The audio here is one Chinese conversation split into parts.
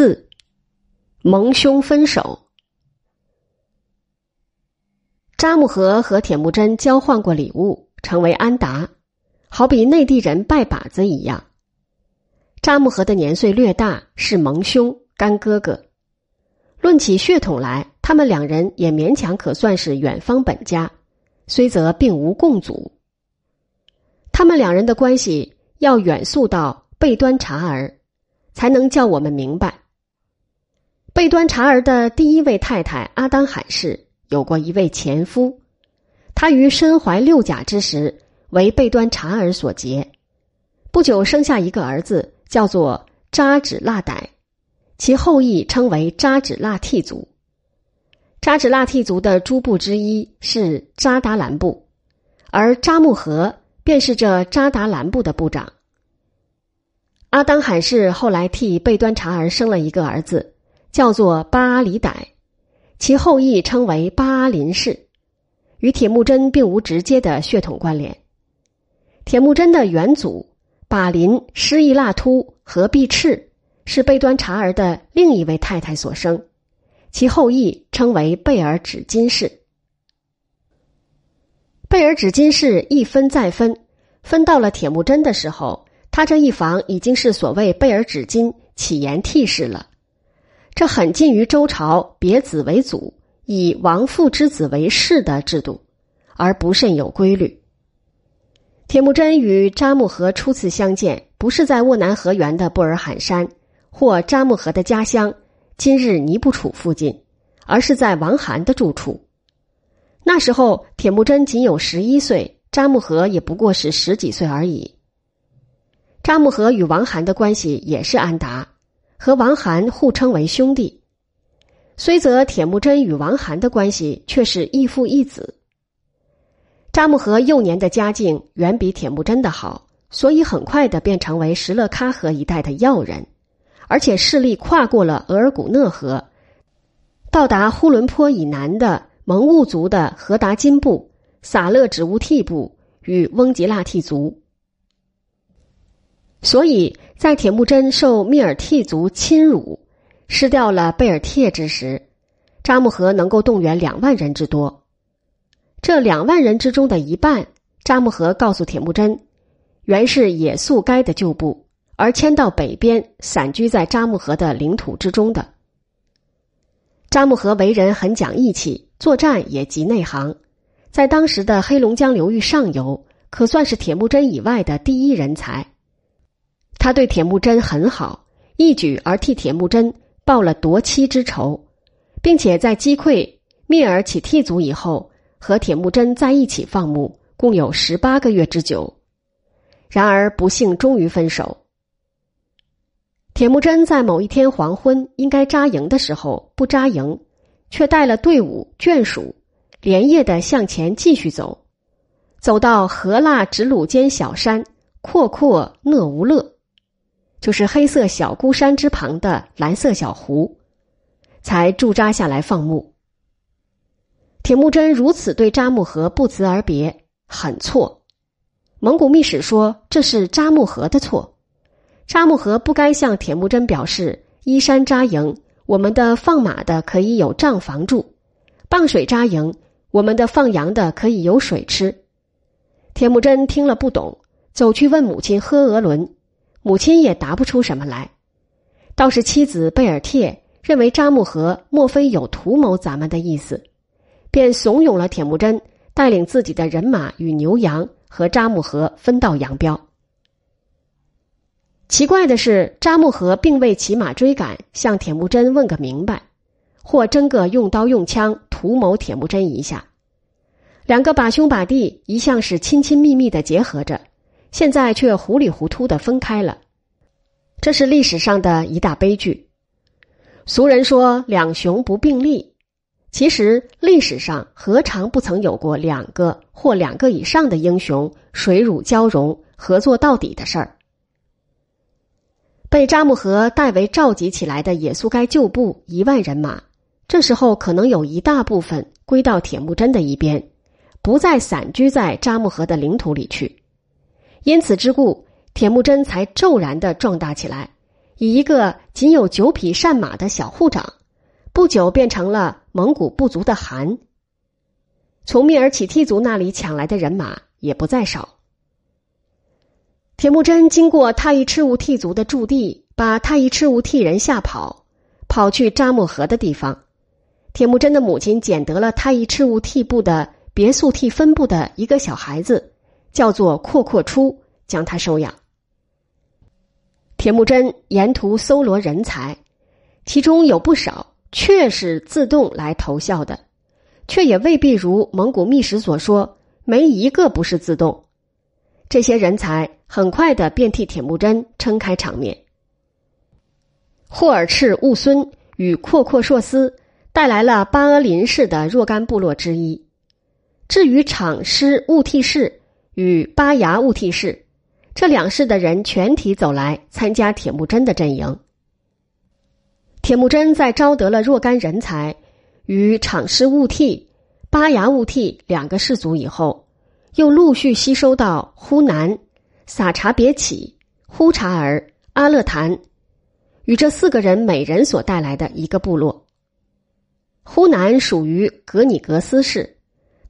四，蒙兄分手。扎木合和铁木真交换过礼物，成为安达，好比内地人拜把子一样。扎木合的年岁略大，是蒙兄干哥哥。论起血统来，他们两人也勉强可算是远方本家，虽则并无共祖。他们两人的关系要远溯到贝端察儿。才能叫我们明白，贝端察儿的第一位太太阿当罕氏有过一位前夫，他于身怀六甲之时为贝端察儿所结，不久生下一个儿子，叫做扎止剌傣，其后裔称为扎止剌替族。扎止剌替族的诸部之一是扎达兰部，而扎木合便是这扎达兰部的部长。阿当罕氏后来替贝端察儿生了一个儿子，叫做巴阿里傣，其后裔称为巴林氏，与铁木真并无直接的血统关联。铁木真的元祖巴林施易剌突和毕赤是贝端察儿的另一位太太所生，其后裔称为贝尔止金氏。贝尔止金氏一分再分，分到了铁木真的时候。他这一房已经是所谓贝尔止金起言替氏了，这很近于周朝别子为祖，以王父之子为氏的制度，而不甚有规律。铁木真与扎木合初次相见，不是在沃南河源的布尔罕山或扎木合的家乡今日尼布楚附近，而是在王罕的住处。那时候铁木真仅有十一岁，扎木合也不过是十几岁而已。扎木合与王罕的关系也是安达，和王罕互称为兄弟。虽则铁木真与王罕的关系却是异父异子。扎木合幼年的家境远比铁木真的好，所以很快的便成为石勒喀河一带的要人，而且势力跨过了额尔古讷河，到达呼伦坡以南的蒙兀族的和达金部、撒勒止乌替部与翁吉剌替族。所以在铁木真受密尔替族侵辱，失掉了贝尔帖之时，扎木合能够动员两万人之多。这两万人之中的一半，扎木合告诉铁木真，原是野宿该的旧部，而迁到北边，散居在扎木合的领土之中的。扎木合为人很讲义气，作战也极内行，在当时的黑龙江流域上游，可算是铁木真以外的第一人才。他对铁木真很好，一举而替铁木真报了夺妻之仇，并且在击溃蔑尔乞替族以后，和铁木真在一起放牧，共有十八个月之久。然而不幸终于分手。铁木真在某一天黄昏应该扎营的时候不扎营，却带了队伍眷属，连夜的向前继续走，走到河腊直鲁间小山阔阔讷无勒。就是黑色小孤山之旁的蓝色小湖，才驻扎下来放牧。铁木真如此对扎木合不辞而别，很错。蒙古秘史说这是扎木合的错，扎木合不该向铁木真表示依山扎营，我们的放马的可以有帐房住；傍水扎营，我们的放羊的可以有水吃。铁木真听了不懂，走去问母亲呵额伦。母亲也答不出什么来，倒是妻子贝尔帖认为扎木合莫非有图谋咱们的意思，便怂恿了铁木真带领自己的人马与牛羊和扎木合分道扬镳。奇怪的是，扎木合并未骑马追赶，向铁木真问个明白，或真个用刀用枪图谋铁木真一下。两个把兄把弟一向是亲亲密密的结合着。现在却糊里糊涂的分开了，这是历史上的一大悲剧。俗人说两雄不并立，其实历史上何尝不曾有过两个或两个以上的英雄水乳交融、合作到底的事儿？被扎木合代为召集起来的野苏该旧部一万人马，这时候可能有一大部分归到铁木真的一边，不再散居在扎木合的领土里去。因此之故，铁木真才骤然的壮大起来，以一个仅有九匹善马的小护长，不久变成了蒙古部族的汗。从蔑尔乞惕族那里抢来的人马也不在少。铁木真经过太乙赤乌惕族的驻地，把太乙赤乌惕人吓跑，跑去扎木合的地方。铁木真的母亲捡得了太乙赤乌惕部的别墅惕分部的一个小孩子，叫做阔阔出，将他收养。铁木真沿途搜罗人才，其中有不少确是自动来投效的，却也未必如蒙古秘史所说，没一个不是自动。这些人才很快的便替铁木真撑开场面。霍尔赤兀孙与阔阔硕斯带来了巴阿林氏的若干部落之一，至于场师兀替氏与巴牙兀惕氏。这两氏的人全体走来参加铁木真的阵营。铁木真在招得了若干人才与场师兀替、巴牙兀惕两个氏族以后，又陆续吸收到呼南、撒查别起、呼查儿、阿勒坦与这四个人每人所带来的一个部落。呼南属于格尼格斯氏，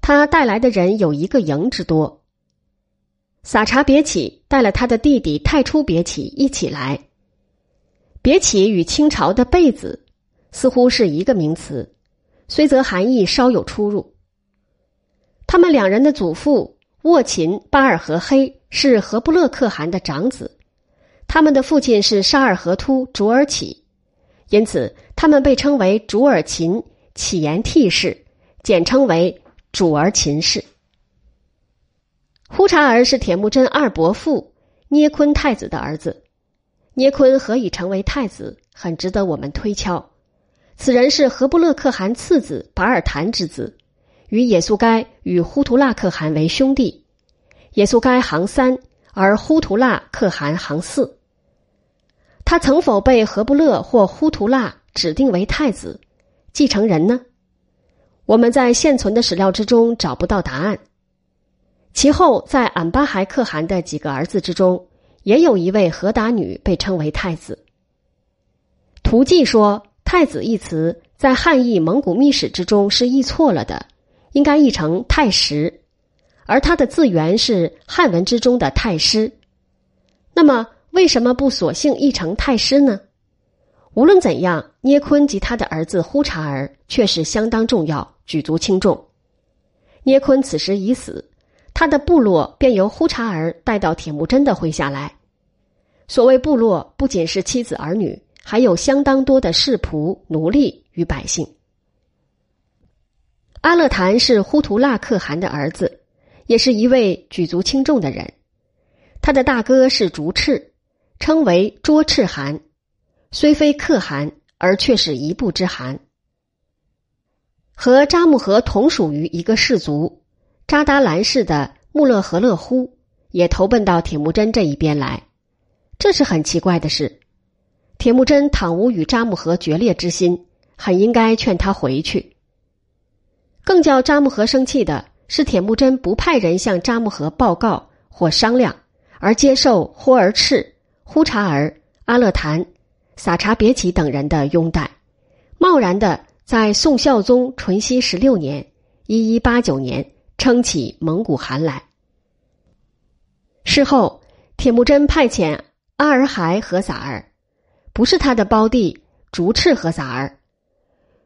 他带来的人有一个营之多。撒查别起带了他的弟弟太初别起一起来。别起与清朝的贝子似乎是一个名词，虽则含义稍有出入。他们两人的祖父沃琴巴尔和黑是和布勒可汗的长子，他们的父亲是沙尔河突卓尔起，因此他们被称为卓尔琴起延替氏，简称为主儿秦氏。呼查儿是铁木真二伯父捏坤太子的儿子，捏坤何以成为太子，很值得我们推敲。此人是和布勒可汗次子巴尔坦之子，与也速该与呼图剌可汗为兄弟，也速该行三，而呼图剌可汗行四。他曾否被和布勒或呼图剌指定为太子继承人呢？我们在现存的史料之中找不到答案。其后，在俺巴孩可汗的几个儿子之中，也有一位和达女被称为太子。图记说“太子”一词在汉译蒙古秘史之中是译错了的，应该译成太师，而它的字源是汉文之中的太师。那么，为什么不索性译成太师呢？无论怎样，捏坤及他的儿子呼察儿却是相当重要，举足轻重。捏坤此时已死。他的部落便由呼查儿带到铁木真的麾下来。所谓部落，不仅是妻子儿女，还有相当多的士仆、奴隶与百姓。阿勒坦是呼图剌可汗的儿子，也是一位举足轻重的人。他的大哥是竹赤，称为卓赤汗，虽非可汗，而却是一部之汗，和扎木合同属于一个氏族。扎达兰氏的穆勒和勒忽也投奔到铁木真这一边来，这是很奇怪的事。铁木真倘无与扎木合决裂之心，很应该劝他回去。更叫扎木合生气的是，铁木真不派人向扎木合报告或商量，而接受霍尔赤、呼查儿、阿勒坦、撒查别起等人的拥戴，贸然的在宋孝宗淳熙十六年（一一八九年）。撑起蒙古汗来。事后，铁木真派遣阿尔海和撒儿，不是他的胞弟竹赤和撒儿，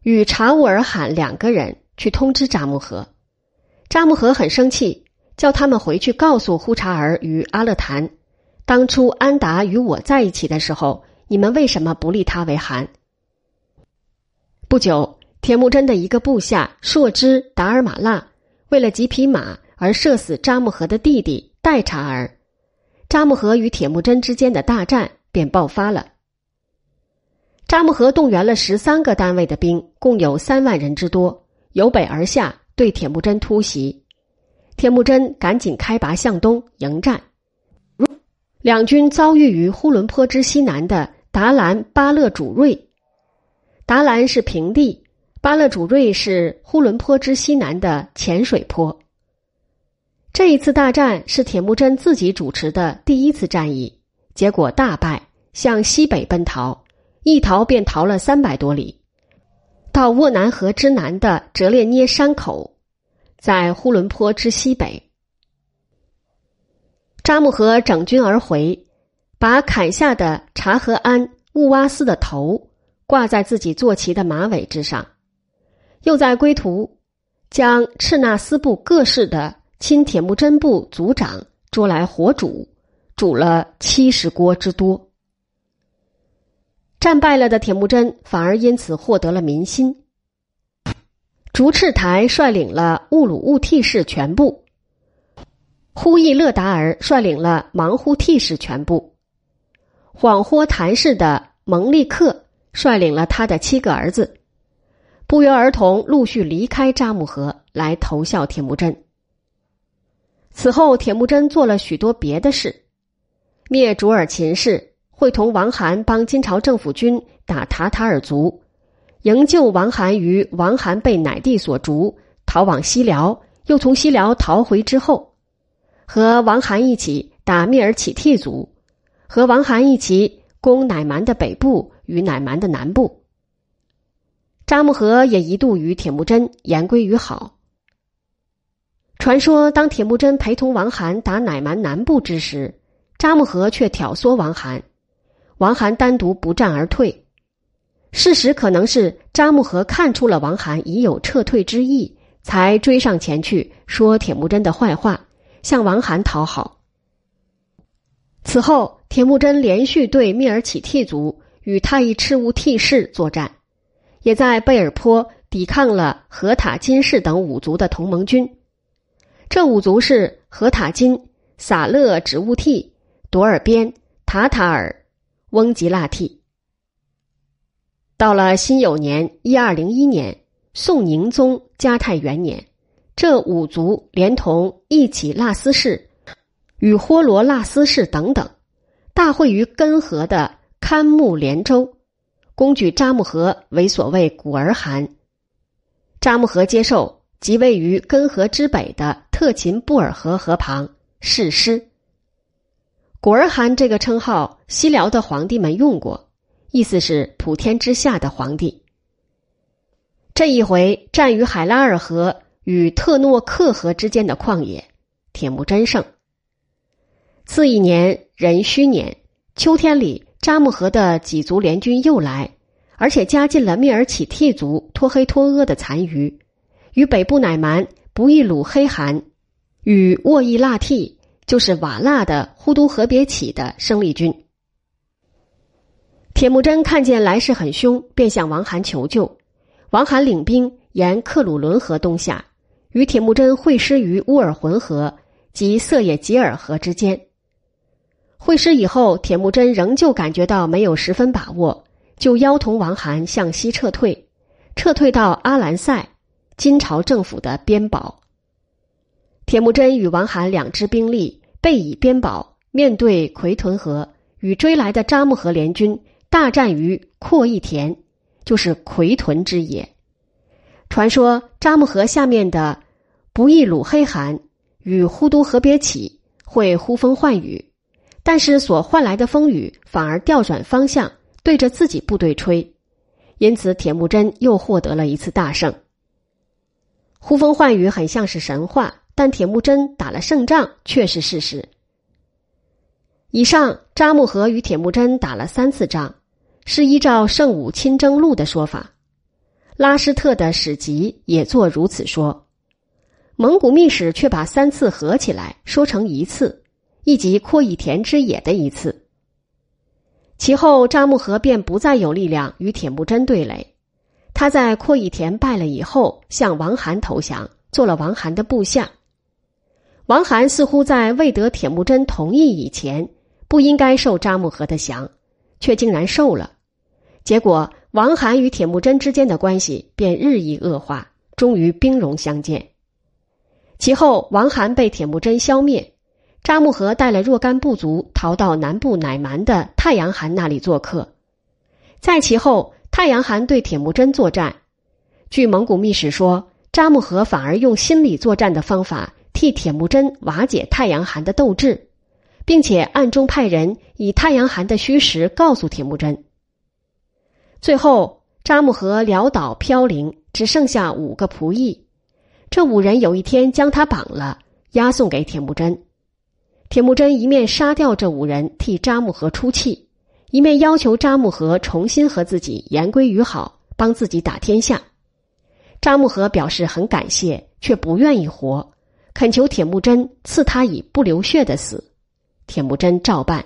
与察乌尔罕两个人去通知扎木合。扎木合很生气，叫他们回去告诉呼查尔与阿勒坦，当初安达与我在一起的时候，你们为什么不立他为汗？不久，铁木真的一个部下硕之达尔马腊。为了几匹马而射死扎木合的弟弟代察儿，扎木合与铁木真之间的大战便爆发了。扎木合动员了十三个单位的兵，共有三万人之多，由北而下对铁木真突袭。铁木真赶紧开拔向东迎战，两军遭遇于呼伦坡之西南的达兰巴勒主瑞。达兰是平地。巴勒主瑞是呼伦坡之西南的浅水坡。这一次大战是铁木真自己主持的第一次战役，结果大败，向西北奔逃，一逃便逃了三百多里，到沃南河之南的折列涅山口，在呼伦坡之西北。扎木合整军而回，把砍下的察合安兀哇斯的头挂在自己坐骑的马尾之上，又在归途将赤纳斯部各氏的亲铁木真部族长捉来火煮，煮了七十锅之多。战败了的铁木真反而因此获得了民心。竹赤台率领了兀鲁兀惕氏全部。呼义勒达尔率领了忙呼替氏全部，恍惚谭氏的蒙利克率领了他的七个儿子，不约而同陆续离开扎木合来投效铁木真。此后，铁木真做了许多别的事，灭卓尔秦氏，会同王罕帮金朝政府军打塔塔尔族，营救王罕于王罕被乃帝所逐，逃往西辽，又从西辽逃回之后。和王罕一起打蔑尔乞替族，和王罕一起攻乃蛮的北部与乃蛮的南部。扎木合也一度与铁木真言归于好。传说当铁木真陪同王罕打乃蛮南部之时，扎木合却挑唆王罕，王罕单独不战而退。事实可能是扎木合看出了王罕已有撤退之意，才追上前去说铁木真的坏话。向王罕讨好。此后，铁木真连续对蔑尔乞替族与太乙赤乌替氏作战，也在贝尔坡抵抗了荷塔金氏等五族的同盟军。这五族是荷塔金、撒勒植物替、朵尔边、塔塔尔、翁吉腊替。到了辛酉年（一二零一年），宋宁宗嘉泰元年。这五族连同一起腊斯氏与霍罗腊斯氏等等，大会于根河的堪木连州，攻举扎木合为所谓古尔汗。扎木合接受，即位于根河之北的特勤布尔河河旁誓师。古尔汗这个称号，西辽的皇帝们用过，意思是普天之下的皇帝。这一回战于海拉尔河。与特诺克河之间的旷野，铁木真胜。次一年壬戌年秋天里，扎木合的几族联军又来，而且加进了蔑尔乞替族脱黑脱阿的残余，与北部乃蛮不义鲁黑汗与沃伊腊替，就是瓦剌的呼都河别起的生力军。铁木真看见来势很凶，便向王罕求救。王罕领兵沿克鲁伦河东下。与铁木真会师于乌尔浑河及色野吉尔河之间。会师以后，铁木真仍旧感觉到没有十分把握，就邀同王罕向西撤退，撤退到阿兰塞，金朝政府的边堡。铁木真与王罕两支兵力背以边堡，面对奎屯河，与追来的扎木合联军大战于阔义田，就是奎屯之野。传说扎木河下面的不义鲁黑汗与呼都河别起会呼风唤雨，但是所换来的风雨反而调转方向，对着自己部队吹，因此铁木真又获得了一次大胜。呼风唤雨很像是神话，但铁木真打了胜仗却是事实。以上扎木合与铁木真打了三次仗，是依照《圣武亲征录》的说法。拉施特的史籍也作如此说，蒙古秘史却把三次合起来说成一次，亦即阔义田之野的一次。其后扎木合便不再有力量与铁木真对垒，他在阔义田败了以后，向王罕投降，做了王罕的部下。王罕似乎在未得铁木真同意以前，不应该受扎木合的降，却竟然受了，结果。王罕与铁木真之间的关系便日益恶化，终于兵戎相见。其后，王罕被铁木真消灭，扎木合带了若干部族逃到南部乃蛮的太阳汗那里做客。在其后，太阳汗对铁木真作战，据蒙古秘史说，扎木合反而用心理作战的方法替铁木真瓦解太阳汗的斗志，并且暗中派人以太阳寒的虚实告诉铁木真。最后，扎木合潦倒飘零，只剩下五个仆役。这五人有一天将他绑了，押送给铁木真。铁木真一面杀掉这五人，替扎木合出气，一面要求扎木合重新和自己言归于好，帮自己打天下。扎木合表示很感谢，却不愿意活，恳求铁木真赐他以不流血的死。铁木真照办。